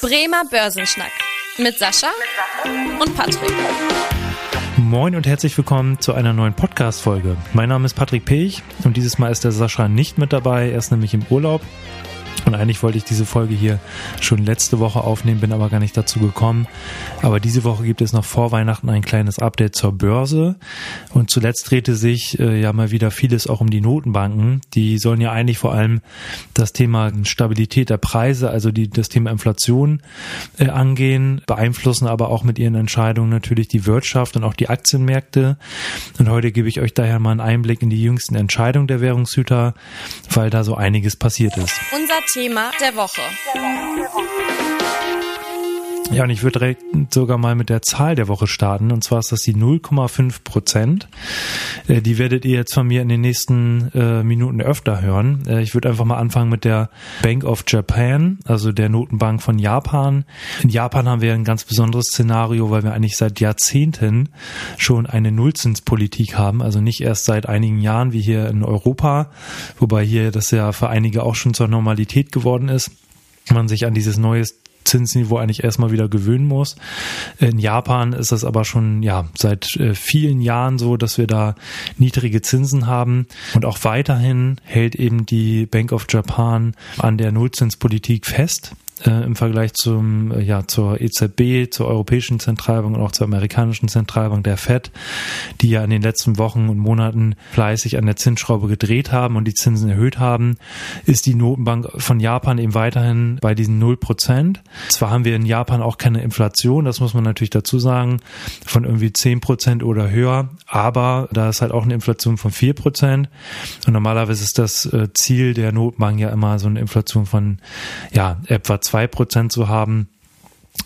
Bremer Börsenschnack mit Sascha und Patrick. Moin und herzlich willkommen zu einer neuen Podcast-Folge. Mein Name ist Patrick Pech und dieses Mal ist der Sascha nicht mit dabei. Er ist nämlich im Urlaub und eigentlich wollte ich diese Folge hier schon letzte Woche aufnehmen, bin aber gar nicht dazu gekommen. Aber diese Woche gibt es noch vor Weihnachten ein kleines Update zur Börse. Und zuletzt drehte sich äh, ja mal wieder vieles auch um die Notenbanken. Die sollen ja eigentlich vor allem das Thema Stabilität der Preise, also die, das Thema Inflation äh, angehen, beeinflussen aber auch mit ihren Entscheidungen natürlich die Wirtschaft und auch die Aktienmärkte. Und heute gebe ich euch daher mal einen Einblick in die jüngsten Entscheidungen der Währungshüter, weil da so einiges passiert ist. Unser Thema der Woche. Ja, und ich würde direkt sogar mal mit der Zahl der Woche starten. Und zwar ist das die 0,5 Prozent. Äh, die werdet ihr jetzt von mir in den nächsten äh, Minuten öfter hören. Äh, ich würde einfach mal anfangen mit der Bank of Japan, also der Notenbank von Japan. In Japan haben wir ein ganz besonderes Szenario, weil wir eigentlich seit Jahrzehnten schon eine Nullzinspolitik haben. Also nicht erst seit einigen Jahren wie hier in Europa, wobei hier das ja für einige auch schon zur Normalität geworden ist man sich an dieses neue Zinsniveau eigentlich erstmal wieder gewöhnen muss. In Japan ist es aber schon ja seit äh, vielen Jahren so, dass wir da niedrige Zinsen haben und auch weiterhin hält eben die Bank of Japan an der Nullzinspolitik fest äh, im Vergleich zum, äh, ja, zur EZB, zur Europäischen Zentralbank und auch zur amerikanischen Zentralbank, der Fed, die ja in den letzten Wochen und Monaten fleißig an der Zinsschraube gedreht haben und die Zinsen erhöht haben, ist die Notenbank von Japan eben weiterhin bei diesen 0 Prozent. Zwar haben wir in Japan auch keine Inflation, das muss man natürlich dazu sagen, von irgendwie 10 Prozent oder höher, aber da ist halt auch eine Inflation von 4 Prozent und normalerweise ist das äh, Ziel der Notenbank ja immer so eine Inflation von, ja, etwa zwei Prozent zu haben.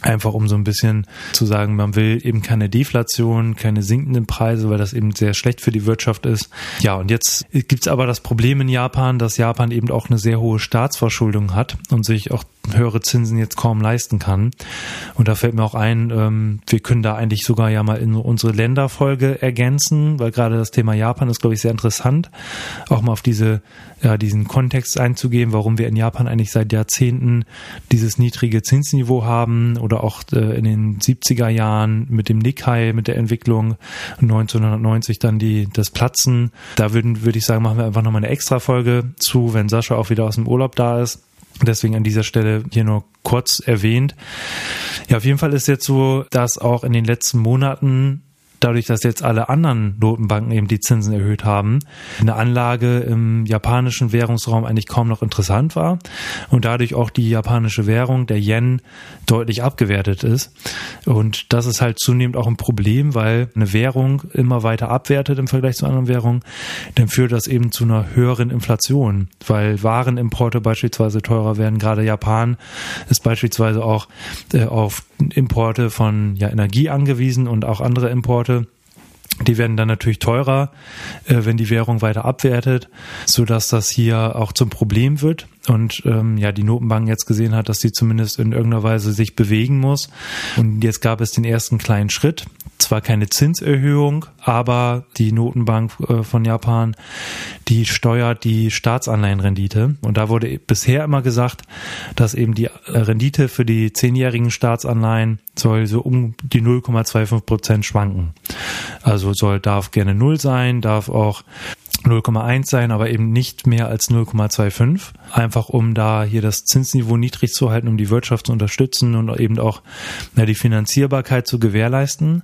Einfach um so ein bisschen zu sagen, man will eben keine Deflation, keine sinkenden Preise, weil das eben sehr schlecht für die Wirtschaft ist. Ja, und jetzt gibt's aber das Problem in Japan, dass Japan eben auch eine sehr hohe Staatsverschuldung hat und sich auch höhere Zinsen jetzt kaum leisten kann. Und da fällt mir auch ein, ähm, wir können da eigentlich sogar ja mal in unsere Länderfolge ergänzen, weil gerade das Thema Japan ist, glaube ich, sehr interessant, auch mal auf diese, ja, diesen Kontext einzugehen, warum wir in Japan eigentlich seit Jahrzehnten dieses niedrige Zinsniveau haben oder auch äh, in den 70er Jahren mit dem Nikkei, mit der Entwicklung 1990 dann die, das Platzen. Da würden, würde ich sagen, machen wir einfach nochmal eine extra Folge zu, wenn Sascha auch wieder aus dem Urlaub da ist. Deswegen an dieser Stelle hier nur kurz erwähnt. Ja, auf jeden Fall ist jetzt so, dass auch in den letzten Monaten dadurch, dass jetzt alle anderen Notenbanken eben die Zinsen erhöht haben, eine Anlage im japanischen Währungsraum eigentlich kaum noch interessant war und dadurch auch die japanische Währung, der Yen, deutlich abgewertet ist. Und das ist halt zunehmend auch ein Problem, weil eine Währung immer weiter abwertet im Vergleich zu anderen Währungen, dann führt das eben zu einer höheren Inflation, weil Warenimporte beispielsweise teurer werden. Gerade Japan ist beispielsweise auch äh, auf Importe von ja, Energie angewiesen und auch andere Importe. Die werden dann natürlich teurer, äh, wenn die Währung weiter abwertet, so dass das hier auch zum Problem wird und ähm, ja die Notenbank jetzt gesehen hat, dass sie zumindest in irgendeiner Weise sich bewegen muss. Und jetzt gab es den ersten kleinen Schritt zwar keine Zinserhöhung, aber die Notenbank äh, von Japan, die steuert die Staatsanleihenrendite. Und da wurde bisher immer gesagt, dass eben die äh, Rendite für die zehnjährigen Staatsanleihen soll so um die 0,25 Prozent schwanken. Also soll, darf gerne null sein, darf auch 0,1 sein, aber eben nicht mehr als 0,25. Einfach um da hier das Zinsniveau niedrig zu halten, um die Wirtschaft zu unterstützen und eben auch na, die Finanzierbarkeit zu gewährleisten.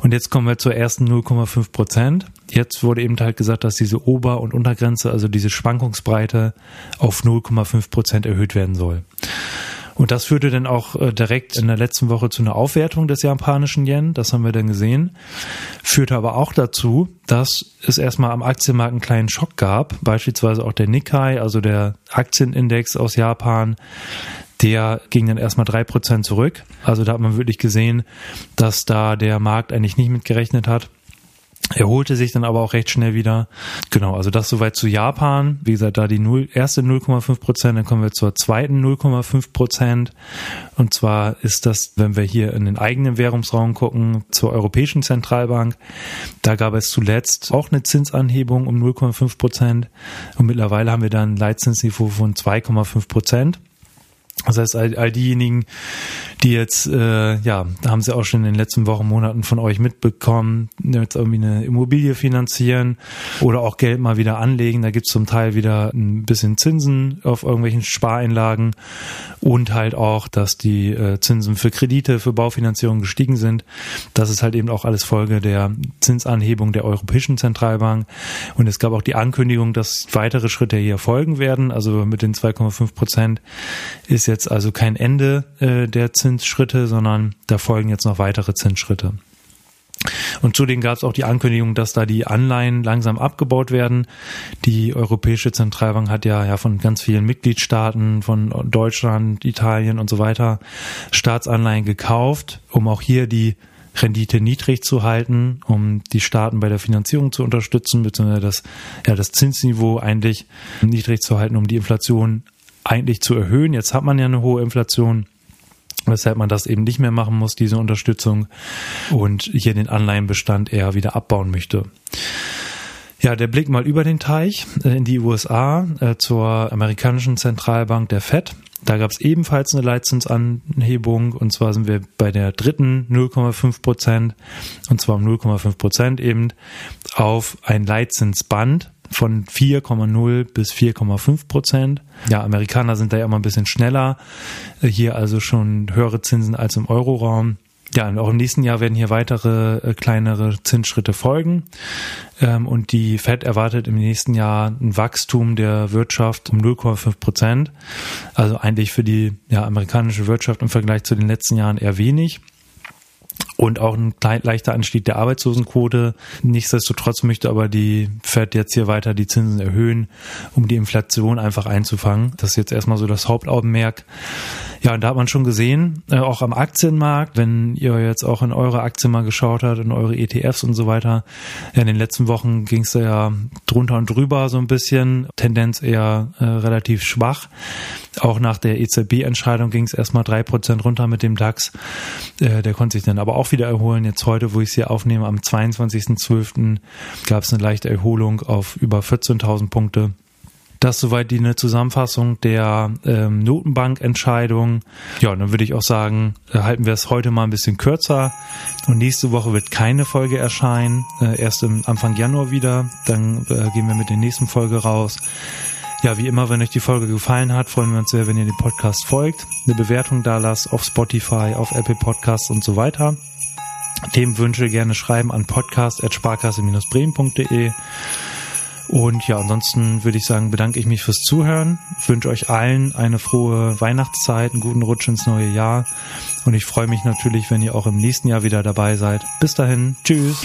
Und jetzt kommen wir zur ersten 0,5 Prozent. Jetzt wurde eben halt gesagt, dass diese Ober- und Untergrenze, also diese Schwankungsbreite auf 0,5 Prozent erhöht werden soll. Und das führte dann auch äh, direkt in der letzten Woche zu einer Aufwertung des japanischen Yen. Das haben wir dann gesehen. Führte aber auch dazu, dass es erstmal am Aktienmarkt einen kleinen Schock gab. Beispielsweise auch der Nikkei, also der Aktienindex aus Japan, der ging dann erstmal drei Prozent zurück. Also da hat man wirklich gesehen, dass da der Markt eigentlich nicht mitgerechnet hat. Erholte sich dann aber auch recht schnell wieder. Genau, also das soweit zu Japan. Wie gesagt, da die 0, erste 0,5 Prozent, dann kommen wir zur zweiten 0,5 Prozent. Und zwar ist das, wenn wir hier in den eigenen Währungsraum gucken, zur Europäischen Zentralbank. Da gab es zuletzt auch eine Zinsanhebung um 0,5 Prozent. Und mittlerweile haben wir dann ein Leitzinsniveau von 2,5 Prozent. Das heißt, all, all diejenigen, die jetzt, äh, ja, haben sie auch schon in den letzten Wochen, Monaten von euch mitbekommen, jetzt irgendwie eine Immobilie finanzieren oder auch Geld mal wieder anlegen. Da gibt's zum Teil wieder ein bisschen Zinsen auf irgendwelchen Spareinlagen und halt auch, dass die äh, Zinsen für Kredite, für Baufinanzierung gestiegen sind. Das ist halt eben auch alles Folge der Zinsanhebung der Europäischen Zentralbank. Und es gab auch die Ankündigung, dass weitere Schritte hier folgen werden. Also mit den 2,5 Prozent ist jetzt also kein Ende äh, der Zinsschritte, sondern da folgen jetzt noch weitere Zinsschritte. Und zudem gab es auch die Ankündigung, dass da die Anleihen langsam abgebaut werden. Die Europäische Zentralbank hat ja, ja von ganz vielen Mitgliedstaaten, von Deutschland, Italien und so weiter, Staatsanleihen gekauft, um auch hier die Rendite niedrig zu halten, um die Staaten bei der Finanzierung zu unterstützen, beziehungsweise das, ja, das Zinsniveau eigentlich niedrig zu halten, um die Inflation eigentlich zu erhöhen. Jetzt hat man ja eine hohe Inflation weshalb man das eben nicht mehr machen muss, diese Unterstützung und hier den Anleihenbestand eher wieder abbauen möchte. Ja, der Blick mal über den Teich äh, in die USA äh, zur amerikanischen Zentralbank der Fed. Da gab es ebenfalls eine Leitzinsanhebung und zwar sind wir bei der dritten 0,5 Prozent und zwar um 0,5 Prozent eben auf ein Leitzinsband von 4,0 bis 4,5 Prozent. Ja, Amerikaner sind da ja immer ein bisschen schneller. Äh, hier also schon höhere Zinsen als im Euroraum. Ja, und auch im nächsten Jahr werden hier weitere äh, kleinere Zinsschritte folgen. Ähm, und die Fed erwartet im nächsten Jahr ein Wachstum der Wirtschaft um 0,5 Prozent. Also eigentlich für die ja, amerikanische Wirtschaft im Vergleich zu den letzten Jahren eher wenig und auch ein leichter Anstieg der Arbeitslosenquote. Nichtsdestotrotz möchte aber die Fed jetzt hier weiter die Zinsen erhöhen, um die Inflation einfach einzufangen. Das ist jetzt erstmal so das Hauptaugenmerk. Ja, und da hat man schon gesehen, äh, auch am Aktienmarkt, wenn ihr jetzt auch in eure Aktien mal geschaut habt, in eure ETFs und so weiter, ja, in den letzten Wochen ging es ja drunter und drüber so ein bisschen, Tendenz eher äh, relativ schwach. Auch nach der EZB-Entscheidung ging es erstmal drei Prozent runter mit dem DAX. Äh, der konnte sich dann aber auch wieder erholen. Jetzt heute, wo ich es hier aufnehme, am 22.12. gab es eine leichte Erholung auf über 14.000 Punkte. Das soweit die eine Zusammenfassung der ähm, Notenbankentscheidung. Ja, dann würde ich auch sagen, äh, halten wir es heute mal ein bisschen kürzer. Und nächste Woche wird keine Folge erscheinen. Äh, erst im Anfang Januar wieder. Dann äh, gehen wir mit der nächsten Folge raus. Ja, wie immer, wenn euch die Folge gefallen hat, freuen wir uns sehr, wenn ihr dem Podcast folgt, eine Bewertung da lasst auf Spotify, auf Apple Podcasts und so weiter. Themenwünsche gerne schreiben an podcast.sparkasse-bremen.de. Und ja, ansonsten würde ich sagen, bedanke ich mich fürs Zuhören, wünsche euch allen eine frohe Weihnachtszeit, einen guten Rutsch ins neue Jahr. Und ich freue mich natürlich, wenn ihr auch im nächsten Jahr wieder dabei seid. Bis dahin, tschüss.